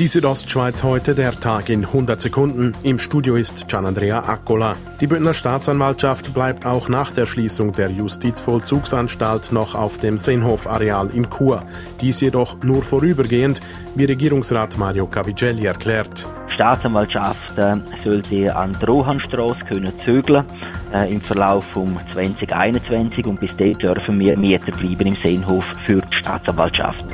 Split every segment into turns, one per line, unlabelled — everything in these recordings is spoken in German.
Die Südostschweiz heute, der Tag in 100 Sekunden. Im Studio ist Gianandrea Accola. Die Bündner Staatsanwaltschaft bleibt auch nach der Schließung der Justizvollzugsanstalt noch auf dem Seenhof-Areal in Chur. Dies jedoch nur vorübergehend, wie Regierungsrat Mario Cavigelli erklärt.
Die Staatsanwaltschaft äh, sollte an der Rohanstrasse können zügeln äh, im Verlauf von 2021 und bis dahin dürfen wir Mieter bleiben im Seenhof für die Staatsanwaltschaft.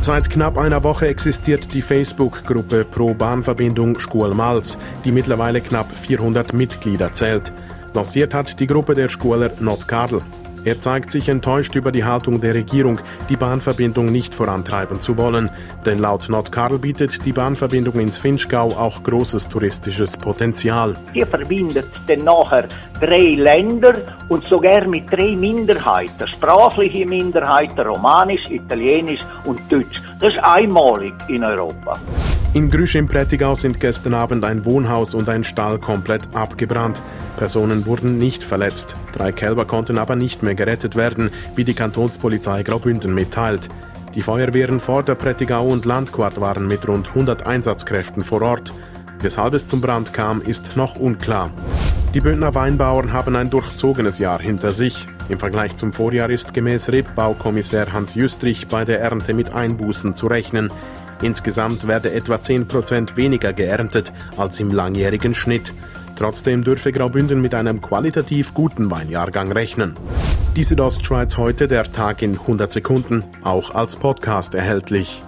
Seit knapp einer Woche existiert die Facebook-Gruppe Pro Bahnverbindung Schkuhl-Malz, die mittlerweile knapp 400 Mitglieder zählt. Lanciert hat die Gruppe der Schuler Nordkadel. Er zeigt sich enttäuscht über die Haltung der Regierung, die Bahnverbindung nicht vorantreiben zu wollen. Denn laut Nordkarl bietet die Bahnverbindung ins Finchgau auch großes touristisches Potenzial.
Hier verbindet dann nachher drei Länder und sogar mit drei Minderheiten, sprachliche Minderheiten, Romanisch, Italienisch und Deutsch. Das ist einmalig in Europa.
In Grüsch im Prättigau sind gestern Abend ein Wohnhaus und ein Stall komplett abgebrannt. Personen wurden nicht verletzt. Drei Kälber konnten aber nicht mehr gerettet werden, wie die Kantonspolizei Graubünden mitteilt. Die Feuerwehren vor der Prättigau und Landquart waren mit rund 100 Einsatzkräften vor Ort. Weshalb es zum Brand kam, ist noch unklar. Die Bündner Weinbauern haben ein durchzogenes Jahr hinter sich. Im Vergleich zum Vorjahr ist gemäß Rebbaukommissär Hans Jüstrich bei der Ernte mit Einbußen zu rechnen. Insgesamt werde etwa 10% weniger geerntet als im langjährigen Schnitt. Trotzdem dürfe Graubünden mit einem qualitativ guten Weinjahrgang rechnen. Die Südostschweiz heute, der Tag in 100 Sekunden, auch als Podcast erhältlich.